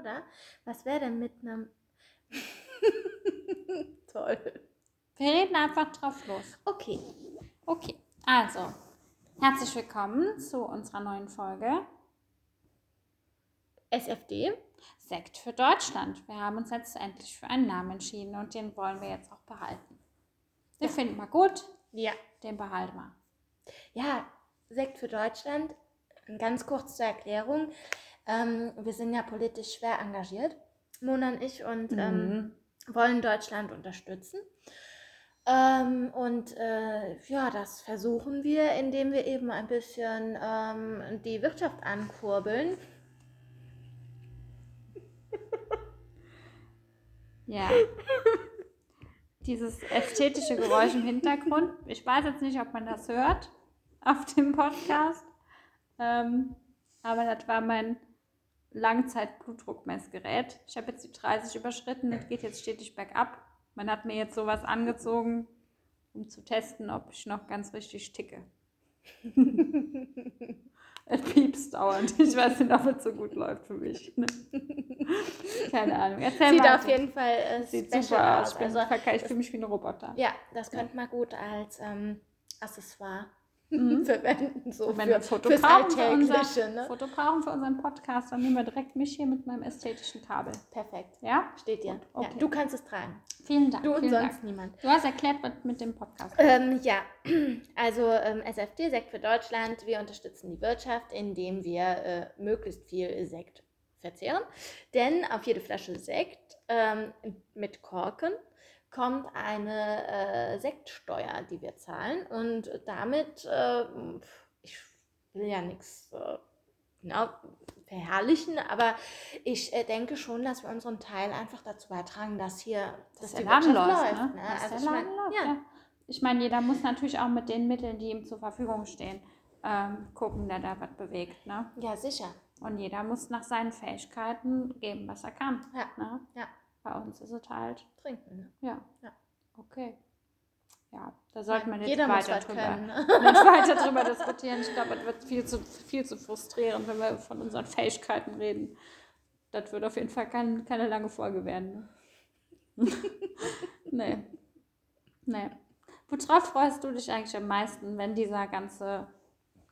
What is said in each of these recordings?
Oder was wäre denn mit einem. Toll. Wir reden einfach drauf los. Okay. Okay, also, herzlich willkommen zu unserer neuen Folge SFD. Sekt für Deutschland. Wir haben uns jetzt endlich für einen Namen entschieden und den wollen wir jetzt auch behalten. Den Ja. finden wir gut, Ja. den behalten wir. Ja, Sekt für Deutschland. Ganz kurz zur Erklärung. Ähm, wir sind ja politisch schwer engagiert, Mona und ich, und ähm, wollen Deutschland unterstützen. Ähm, und äh, ja, das versuchen wir, indem wir eben ein bisschen ähm, die Wirtschaft ankurbeln. Ja. Dieses ästhetische Geräusch im Hintergrund. Ich weiß jetzt nicht, ob man das hört auf dem Podcast. Ähm, aber das war mein Langzeit-Blutdruckmessgerät. Ich habe jetzt die 30 überschritten. Das geht jetzt stetig bergab. Man hat mir jetzt sowas angezogen, um zu testen, ob ich noch ganz richtig ticke. Es piepst dauernd. Ich weiß nicht, ob es so gut läuft für mich. Ne? Keine Ahnung. Erzähl Sieht mal. auf jeden Fall äh, Sieht super aus. aus. Also, ich fühle mich wie ein Roboter. ja, das könnte man gut als ähm, Accessoire Mhm. verwenden. So wenn für, wir Foto brauchen, für unser, Ne? Foto brauchen für unseren Podcast, dann nehmen wir direkt mich hier mit meinem ästhetischen Kabel. Perfekt. Ja? Steht dir. Okay. Ja, du kannst es tragen. Vielen Dank. Du und sonst Dank. niemand. Du hast erklärt, was mit dem Podcast Ähm, ja, also ähm, SFD, Sekt für Deutschland, wir unterstützen die Wirtschaft, indem wir äh, möglichst viel Sekt verzehren. Denn auf jede Flasche Sekt ähm, mit Korken kommt eine äh, Sektsteuer, die wir zahlen. Und damit, äh, ich will ja nichts äh, genau, verherrlichen, aber ich äh, denke schon, dass wir unseren Teil einfach dazu beitragen, dass hier dass dass der Laden läuft. läuft. Ne? ne? Dass Also der ich mein, läuft, ja. ja. Ich meine, jeder muss natürlich auch mit den Mitteln, die ihm zur Verfügung stehen, ähm, gucken, der da was bewegt. Ne? ja, sicher. Und jeder muss nach seinen Fähigkeiten geben, was er kann. Ja. Ne? Ja. Bei uns ist es halt, Trinken. Ne? ja. Ja. Okay. Ja, da sollte man jetzt Jeder weiter drüber, können. Ne? nicht weiter drüber diskutieren. Ich glaube, es wird viel zu, viel zu frustrierend, wenn wir von unseren Fähigkeiten reden. Das wird auf jeden Fall kein, keine lange Folge werden. Ne? nee. Nee. Worauf freust du dich eigentlich am meisten, wenn dieser ganze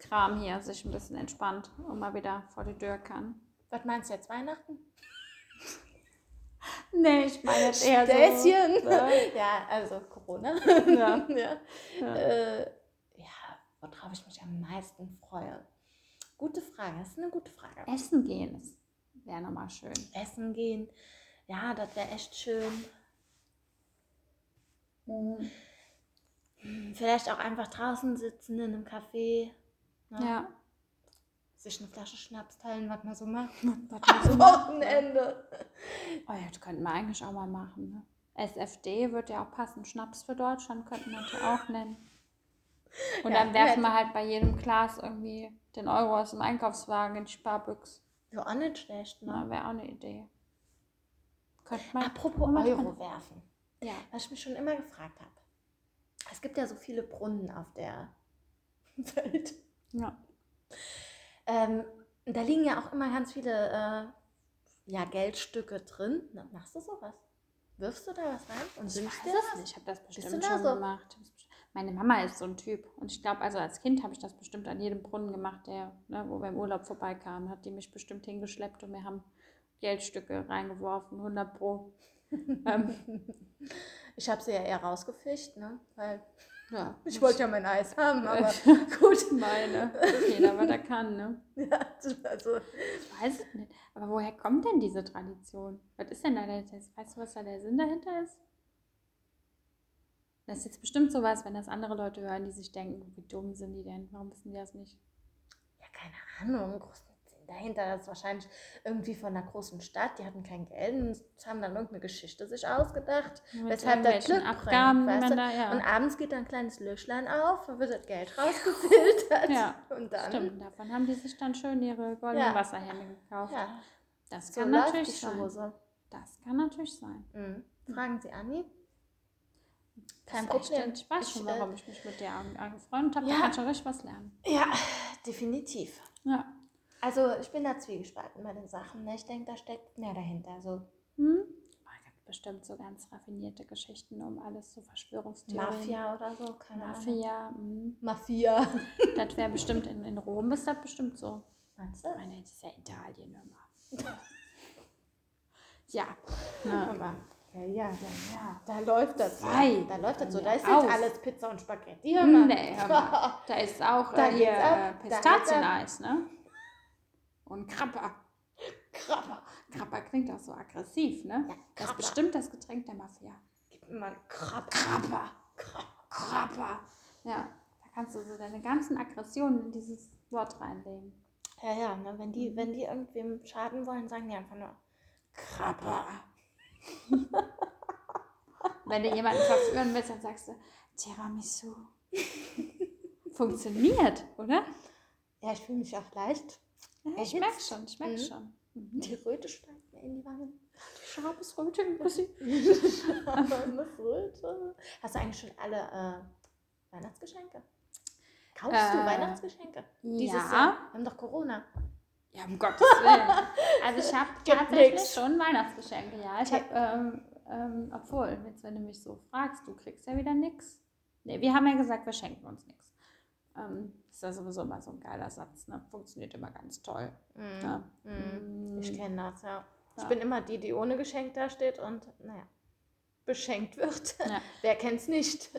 Kram hier sich ein bisschen entspannt und mal wieder vor die Tür kann? Was meinst du jetzt, Weihnachten? Nee, ich meine jetzt eher Späßchen. so. Ne? Ja, also Corona. Ja. ja. Ja. Äh, ja, worauf ich mich am meisten freue. Gute Frage, das ist eine gute Frage. Essen gehen wäre nochmal schön. Essen gehen, ja, das wäre echt schön. Mhm. Hm, Vielleicht auch einfach draußen sitzen in einem Café. ne? Ja. Sich eine Flasche Schnaps teilen, was man so macht. Was man so macht, ne? Wochenende. Oh ja, das könnten wir eigentlich auch mal machen. Ne? SFD wird ja auch passen. Schnaps für Deutschland könnten wir natürlich auch nennen. Und Ja, dann werfen wir halt bei jedem Glas irgendwie den Euro aus dem Einkaufswagen in die Sparbüchse. Ja, auch nicht schlecht, ne? Wäre auch eine Idee. Könnte man. Apropos Euro dran- werfen. Ja. Was ich mich schon immer gefragt habe. Es gibt ja so viele Brunnen auf der Welt. ja. Ähm, da liegen ja auch immer ganz viele äh, ja, Geldstücke drin. Na, machst du sowas? Wirfst du da was rein und weiß dir es was? nicht. Ich habe das bestimmt da schon so? gemacht. Meine Mama ist so ein Typ. Und ich glaube, also als Kind habe ich das bestimmt an jedem Brunnen gemacht, der, ne, wo wir im Urlaub vorbeikamen, hat die mich bestimmt hingeschleppt und wir haben Geldstücke reingeworfen, 100 pro. ähm, Ich habe sie ja eher rausgefischt, ne? Weil ja, ich wollte ja mein Eis haben, aber gut. meine. Jeder, was er kann, ne? Ja, also, Ich weiß es nicht. Aber woher kommt denn diese Tradition? Was ist denn da der, das- weißt du, was da der Sinn dahinter ist? Das ist jetzt bestimmt sowas, wenn das andere Leute hören, die sich denken, wie dumm sind die denn? Warum wissen die das nicht? ja, keine Ahnung, großen Sinn dahinter. Das ist wahrscheinlich irgendwie von einer großen Stadt. Die hatten kein Geld und haben dann irgendeine Geschichte sich ausgedacht. Mit Weshalb das irgendwelchen Glück Abgaben, bringt, da, ja. Und abends geht dann ein kleines Löschlein auf, dann wird das Geld rausgefiltert. Ja, und dann. Stimmt, davon haben die sich dann schön ihre goldenen Ja. Wasserhähne gekauft. Ja, Das so kann läuft natürlich sein. Chose. Das kann natürlich sein. Mhm. Fragen Sie Anni. Kein Das ist echt- Problem. Ich weiß schon, warum ich mich mit dir an- angefreundet habe. ja. Da kannst du richtig was lernen. Ja, definitiv. Ja. Also ich bin da zwiegespalten bei den Sachen. Ne? Ich denke, da steckt mehr dahinter. So Hm? Oh, es gibt bestimmt so ganz raffinierte Geschichten um alles, so Verschwörungstheorien. Mafia oder so, keine Ahnung. Mafia. hm. Mafia. Das wäre bestimmt in, in Rom, ist das bestimmt so. Meinst du? Ich meine, das ist ja Italien immer. ja. Ne? Aber, ja, ja, ja, ja. Da läuft das. so. Weit Da läuft das so. Da ist jetzt aus. alles Pizza und Spaghetti. Hör mal. Nee, hör mal. Da ist auch Da äh, hier ab. äh, Pistazieneis, ne? Und Krapper. Krabber. Krapper klingt auch so aggressiv, ne? Ja, das ist Krapper. bestimmt das Getränk der Mafia. Gib mir mal einen Krabber. Krapper. Krapper. Ja, da kannst du so deine ganzen Aggressionen in dieses Wort reinlegen. Ja, ja, ne? wenn, die, wenn die irgendwem schaden wollen, sagen die einfach nur Krapper. Wenn du jemanden verführen willst, dann sagst du Tiramisu. Funktioniert, oder? Ja, ich fühle mich auch leicht. Ja, ich merke schon, ich merke Mhm. schon. Mhm. Die Röte steigt mir in die Wangen. Schabesröte ein bisschen. Eine Röte. Hast du eigentlich schon alle äh, Weihnachtsgeschenke? Kaufst du Äh, Weihnachtsgeschenke? Dieses ja. Jahr? Wir haben doch Corona. Ja, um Gottes Willen. Also ich habe tatsächlich nix. schon Weihnachtsgeschenke, ja. Ich habe, ähm, ähm, obwohl, jetzt wenn du mich so fragst, du kriegst ja wieder nichts. Nee, wir haben ja gesagt, wir schenken uns nichts. Ähm, ist ja sowieso immer so ein geiler Satz, ne? Funktioniert immer ganz toll. Mhm. Ja. Mhm. Ich Mm. kenne das, ja. Ich Ja. bin immer die, die ohne Geschenk da steht und, naja, beschenkt wird. Ja. Wer kennt's nicht?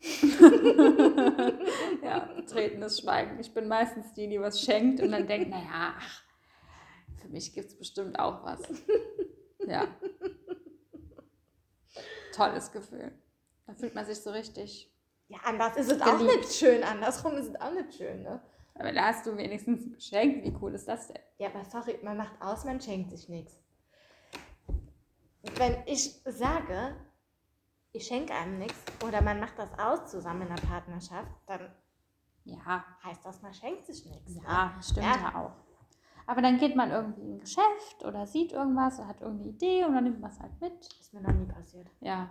ja, betretenes Schweigen. Ich bin meistens die, die was schenkt und dann denkt, naja, ach, für mich gibt es bestimmt auch was. Ja. Tolles Gefühl. Da fühlt man sich so richtig. Ja, anders ist es auch Geliebt. nicht schön. Andersrum ist es auch nicht schön, ne? Aber da hast du wenigstens ein Geschenk. Wie cool ist das denn? Ja, aber sorry, man macht aus, man schenkt sich nichts. Wenn ich sage, ich schenke einem nichts oder man macht das aus zusammen in der Partnerschaft, dann Ja, heißt das, man schenkt sich nichts. ne? ja, stimmt Ja. ja. auch. Aber dann geht man irgendwie in ein Geschäft oder sieht irgendwas oder hat irgendeine Idee und dann nimmt man es halt mit. Ist mir noch nie passiert. Ja,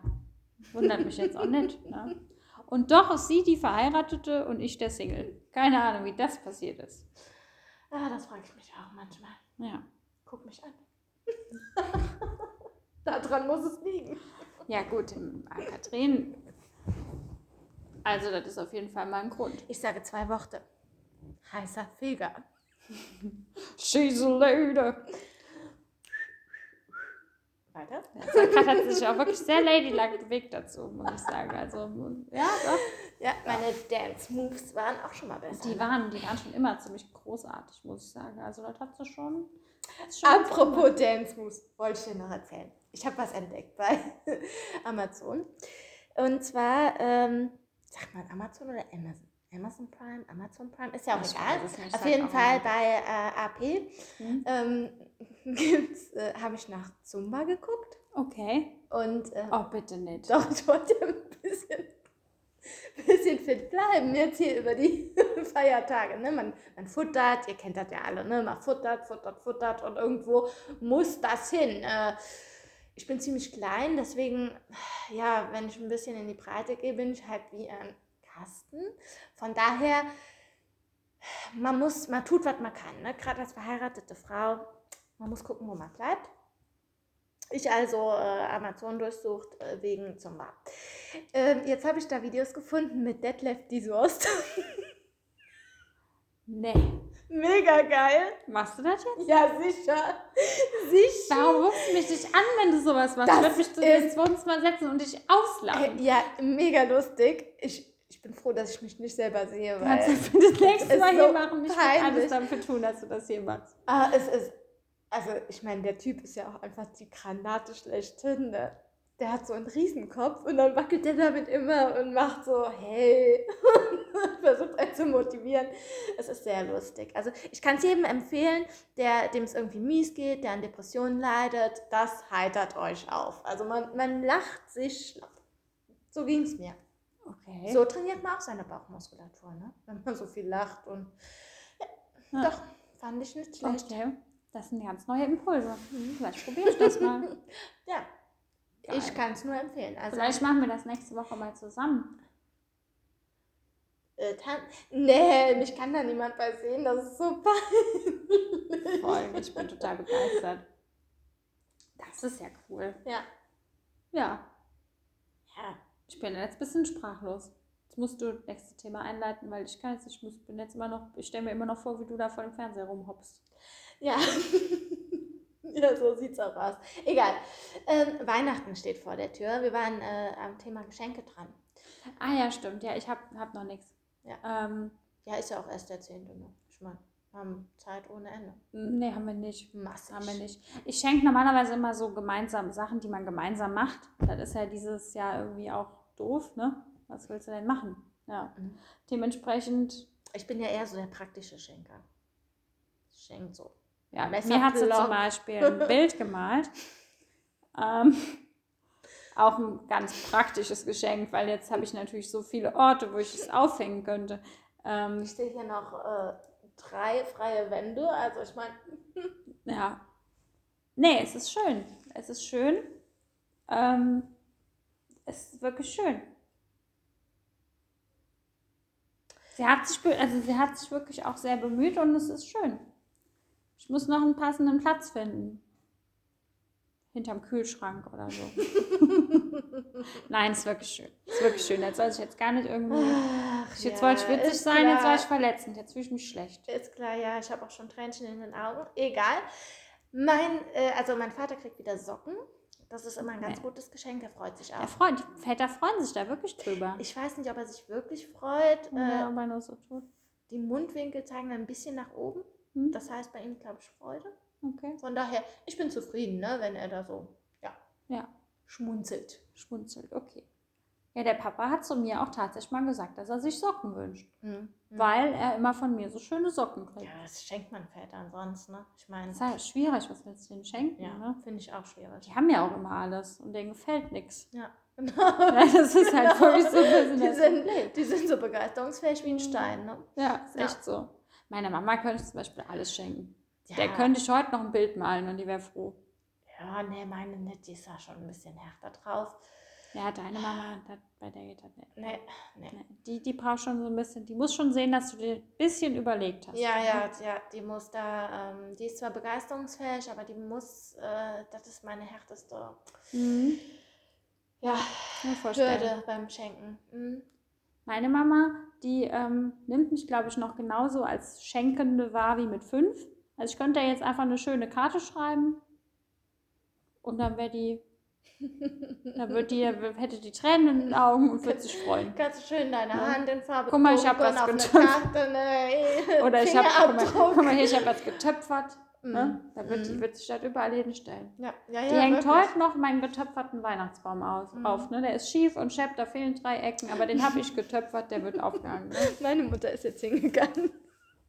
wundert mich jetzt auch nicht. Ne? Und doch ist sie die Verheiratete und ich der Single. Keine Ahnung, wie das passiert ist. Ah, das frage ich mich auch manchmal. Ja, Guck mich an. Daran muss es liegen. ja gut, im- Katrin. Also, das ist auf jeden Fall mal ein Grund. Ich sage zwei Worte. Heißer Feger. She's a lady. Weiter? Sakrat hat sich auch wirklich sehr ladylike bewegt dazu, muss ich sagen. Also, ja, doch. Ja, meine Dance Moves waren auch schon mal besser. Die waren, die waren schon immer ziemlich großartig, muss ich sagen. Also, das hat sie schon. schon Apropos Dance Moves, wollte ich dir noch erzählen. Ich habe was entdeckt bei Amazon. Und zwar, ähm, sagt man Amazon oder Amazon? Amazon Prime, Amazon Prime, ist ja auch Ich egal. Auf jeden Fall bei äh, AP Hm? ähm, äh, habe ich nach Zumba geguckt. Okay. Und äh, Oh, bitte nicht. doch, ich wollte ein bisschen, bisschen fit bleiben, jetzt hier über die Feiertage. Ne? Man, man futtert, ihr kennt das ja alle, ne? man futtert, futtert, futtert und irgendwo muss das hin. Äh, ich bin ziemlich klein, deswegen, ja, wenn ich ein bisschen in die Breite gehe, bin ich halt wie ein Kasten. Von daher, man muss, man tut, was man kann. Ne? Gerade als verheiratete Frau, man muss gucken, wo man bleibt. Ich also äh, Amazon durchsucht äh, wegen Zumba. Ähm, jetzt habe ich da Videos gefunden mit Detlef die Soest. Nee. Mega geil. Machst du das jetzt? Ja, sicher. Sicher. Warum rufst du mich nicht an, wenn du sowas machst? Das ich würde mich zu dir ins Wohnzimmer setzen und dich auslachen. Äh, ja, mega lustig. Ich, ich bin froh, dass ich mich nicht selber sehe, Du kannst weil das für das nächste Mal so hier machen. Ich werde alles dafür tun, dass du das hier machst. ah, es ist, also ich meine, der Typ ist ja auch einfach die Granate schlechthin. Ne? Der hat so einen Riesenkopf und dann wackelt der damit immer und macht so, hey, und versucht einen zu motivieren. Es ist sehr lustig. Also ich kann es jedem empfehlen, der dem es irgendwie mies geht, der an Depressionen leidet, das heitert euch auf. Also man, man lacht sich schlapp. So ging es mir. Okay. So trainiert man auch seine Bauchmuskulatur, ne? wenn man so viel lacht und ja, Ja. doch, fand ich nicht schlecht. Okay. Das sind ganz neue Impulse. Vielleicht probiere ich das mal. Ja, Geil. ich kann es nur empfehlen. Also Vielleicht machen wir das nächste Woche mal zusammen. äh, Tan Nee, mich kann da niemand bei sehen, das ist so peinlich. Voll, ich bin total begeistert. Das ist ja cool. Ja. Ja, Ja. Ich bin jetzt ein bisschen sprachlos. Jetzt musst du das nächste Thema einleiten, weil ich kann jetzt, ich muss, bin jetzt immer noch, ich stelle mir immer noch vor, wie du da vor dem Fernseher rumhoppst. Ja. ja, so sieht's auch aus. Egal. Ähm, Weihnachten steht vor der Tür. Wir waren äh, am Thema Geschenke dran. Ah ja, stimmt. Ja, ich habe hab noch nichts. Ja. Ähm, Ja, ist ja auch erst der 10. Ne? Ich meine, haben Zeit ohne Ende. nee, haben wir nicht. Massig. Haben wir nicht. Ich schenke normalerweise immer so gemeinsam Sachen, die man gemeinsam macht. Das ist ja dieses Jahr irgendwie auch doof, ne? Was willst du denn machen? Ja. Mhm. Dementsprechend, Ich bin ja eher so der praktische Schenker. Schenkt so. ja, Messer, mir hat sie zum Beispiel ein Bild gemalt. Ähm, auch ein ganz praktisches Geschenk, weil jetzt habe ich natürlich so viele Orte, wo ich es aufhängen könnte. Ähm, Ich sehe hier noch äh, drei freie Wände. Also ich meine, Ja. Nee, es ist schön. Es ist schön. Ähm, es ist wirklich schön. Sie hat sich, also sie hat sich wirklich auch sehr bemüht und es ist schön. Ich muss noch einen passenden Platz finden. Hinterm Kühlschrank oder so. Nein, es ist wirklich schön. Es ist wirklich schön. Jetzt soll ich jetzt gar nicht irgendwie. Ach, Jetzt ja, wollte ich witzig sein, jetzt war klar. ich verletzend. Jetzt fühle ich mich schlecht. Ist klar, ja, ich habe auch schon Tränchen in den Augen. Egal. Mein, äh, also mein Vater kriegt wieder Socken. Das ist immer ein ganz gutes Geschenk. Er freut sich auch. Freund, die Väter freuen sich da wirklich drüber. Ich weiß nicht, ob er sich wirklich freut. ja, Äh, nur so tut. die Mundwinkel zeigen ein bisschen nach oben. Hm? Das heißt bei ihm, glaube ich, Freude. Okay. Von daher, ich bin zufrieden, ne, wenn er da so, ja, Ja. schmunzelt. Schmunzelt, okay. Ja, der Papa hat zu mir auch tatsächlich mal gesagt, dass er sich Socken wünscht, Hm. weil er immer von mir so schöne Socken kriegt. Ja, das schenkt man Vätern sonst, ne? Ich meine, Das ist ja schwierig, was willst du denen schenken, ja, ne? finde ich auch schwierig. Die haben ja auch immer alles und denen gefällt nichts. Ja, genau. Ja, das ist halt wirklich so ein Die sind, die sind so begeisterungsfähig wie ein Stein, ne? Ja, ist Ja. echt so. Meiner Mama könnte ich zum Beispiel alles schenken. Ja. Der könnte ich heute noch ein Bild malen und die wäre froh. Ja, nee, meine nicht, die ist da schon ein bisschen härter drauf. Ja, deine Mama, das, bei der geht das nicht. Nee, nee. Nee, Die, die braucht schon so ein bisschen, die muss schon sehen, dass du dir ein bisschen überlegt hast. Ja, ja, ja, die muss da, ähm, die ist zwar begeisterungsfähig, aber die muss, äh, das ist meine härteste, Mhm. ja. Hürde beim Schenken. Mhm. Meine Mama, die ähm, nimmt mich, glaube ich, noch genauso als Schenkende wahr wie mit fünf. Also ich könnte ihr jetzt einfach eine schöne Karte schreiben und dann wäre die, dann wird die, hätte die Tränen in den Augen und würde sich freuen. Kannst du schön deine Ja. Hand in Farbe Guck mal, ich hab tunken was eine. Karte, ne, Oder ich habe, guck, mal- Fingerabdruck. guck mal hier, ich habe was getöpfert. Ne? Mhm. Da wird, Mhm. wird sich das überall hinstellen. Ja, ja, ja, Die hängt wirklich. heute noch meinen getöpferten Weihnachtsbaum aus, Mhm. auf. Ne? Der ist schief und schepp, da fehlen drei Ecken, aber den habe ich getöpfert, der wird aufgehangen. Ne? Meine Mutter ist jetzt hingegangen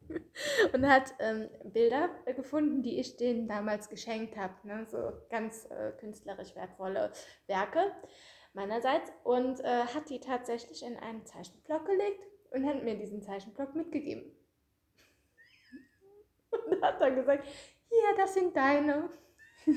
und hat ähm, Bilder gefunden, die ich denen damals geschenkt habe. Ne? So ganz äh, künstlerisch wertvolle Werke meinerseits. Und äh, hat die tatsächlich in einen Zeichenblock gelegt und hat mir diesen Zeichenblock mitgegeben. Und hat dann gesagt, hier, das sind deine.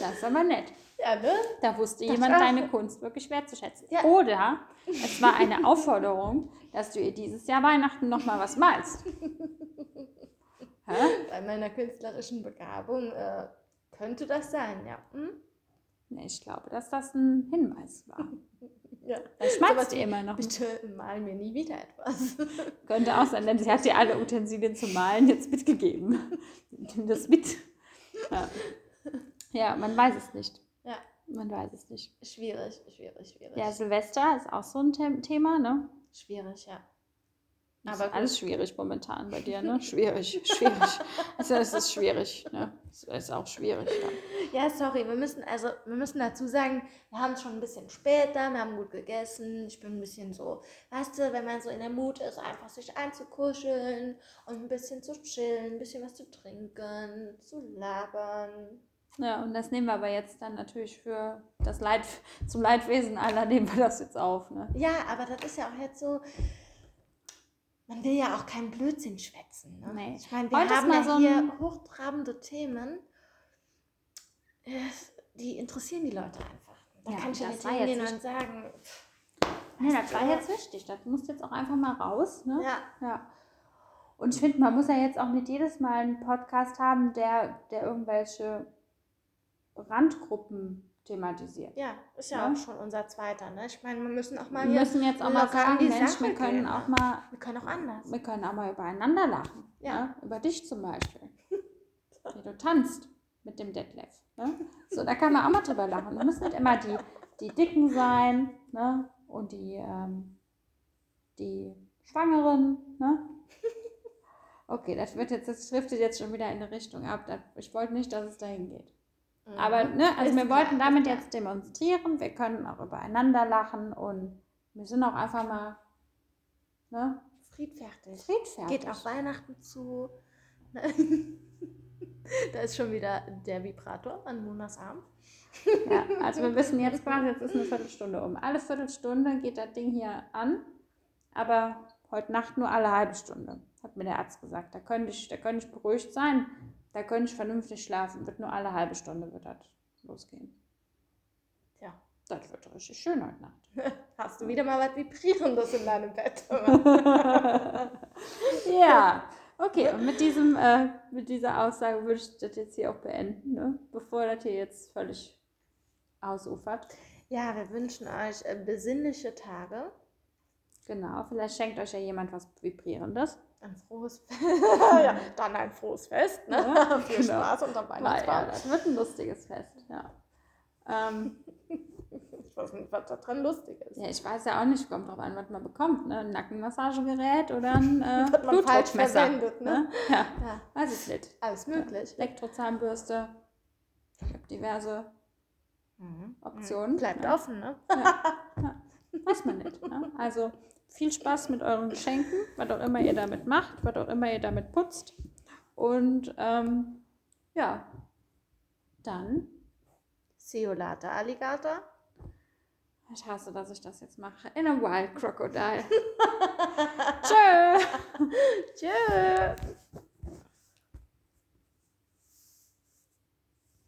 Das ist aber nett. Ja, ne? Da wusste Das jemand deine Kunst wirklich wertzuschätzen. Ja. Oder es war eine Aufforderung, dass du ihr dieses Jahr Weihnachten nochmal was malst. Hä? Bei meiner künstlerischen Begabung äh, könnte das sein, ja. Hm? Nee, ich glaube, dass das ein Hinweis war. ja. Da Sowas schmatzt wie, ihr immer noch. Bitte mal mir nie wieder etwas. Könnte auch sein, denn sie hat dir alle Utensilien zum Malen jetzt mitgegeben. Nimm das mit. Ja. ja, man weiß es nicht. Ja. Man weiß es nicht. Schwierig, schwierig, schwierig. Ja, Silvester ist auch so ein The Thema, ne? Schwierig, ja. Das Aber ist alles schwierig momentan bei dir, ne? Schwierig, schwierig. Also es ist schwierig, ne? Es ist auch schwierig. Ja. Ja, sorry, wir müssen, also, wir müssen dazu sagen, wir haben es schon ein bisschen später, wir haben gut gegessen. Ich bin ein bisschen so, weißt du, wenn man so in der Mut ist, einfach sich einzukuscheln und ein bisschen zu chillen, ein bisschen was zu trinken, zu labern. Ja, und das nehmen wir aber jetzt dann natürlich für das Leid, zum Leidwesen aller nehmen wir das jetzt auf, ne? Ja, aber das ist ja auch jetzt so, man will ja auch keinen Blödsinn schwätzen. Ne? Nee. Ich meine, wir Heute haben ja so hier hochtrabende Themen, die interessieren die Leute einfach. Da Ja, kann ich ja das nicht hingehen und sagen, Nee, das war jetzt wichtig. Das muss jetzt auch einfach mal raus. Ne? Ja. Ja. Und ich finde, man muss ja jetzt auch nicht jedes Mal einen Podcast haben, der, der irgendwelche Randgruppen thematisiert. Ja, ist ja, Ja. auch schon unser zweiter, ne? Ich meine, wir müssen auch mal Wir müssen jetzt auch mal sagen, Mensch, Sache wir können gehen, auch ne? mal, Wir können auch anders. wir können auch mal übereinander lachen. Ja. Ne? Über dich zum Beispiel. Wie du tanzt mit dem Detlef. Ne? So, da kann man auch mal drüber lachen. Du musst nicht immer die, die Dicken sein ne? und die, ähm, die Schwangeren. Ne? Okay, das wird jetzt, das driftet jetzt schon wieder in eine Richtung ab. Ich wollte nicht, dass es dahin geht. Mhm. Aber ne, also wir wollten damit jetzt demonstrieren, wir können auch übereinander lachen und wir sind auch einfach mal ne, friedfertig. friedfertig. Geht auf Weihnachten zu. da ist schon wieder der Vibrator an Monas Arm. Ja, also wir wissen jetzt quasi, jetzt ist eine Viertelstunde um. Alle Viertelstunde geht das Ding hier an, aber heute Nacht nur alle halbe Stunde, hat mir der Arzt gesagt. Da könnte ich, da könnte ich beruhigt sein, da könnte ich vernünftig schlafen, wird nur alle halbe Stunde wird das losgehen. Tja, Das wird richtig schön heute Nacht. hast du wieder mal was Vibrierendes in deinem Bett? ja, okay, und mit, diesem, äh, mit dieser Aussage würde ich das jetzt hier auch beenden, ne? bevor das hier jetzt völlig ausufert. ja, wir wünschen euch äh, besinnliche Tage. Genau, vielleicht schenkt euch ja jemand was Vibrierendes. Ein frohes Fest. ja, dann ein frohes Fest. Ne? Ja, Viel genau. Spaß unterm Weil, ja, Weihnachtsbaum. das wird ein lustiges Fest, ja. Ähm, Ich weiß nicht, was da dran lustig ist. ja, ich weiß ja auch nicht, kommt drauf an, was man bekommt, ne? Ein Nackenmassagegerät oder ein äh, Was man falsch Blutdruckmesser. verwendet, ne? Ja, Ja, weiß ich nicht. alles möglich. Elektrozahnbürste, es gibt diverse Mhm. Optionen. Bleibt ja. offen, ne? Weiß man nicht. Ne? Also viel Spaß mit euren Geschenken, was auch immer ihr damit macht, was auch immer ihr damit putzt. Und ähm, ja, dann, See you later, Alligator. ich hasse, dass ich das jetzt mache, in a wild crocodile. Tschö. Tschüss.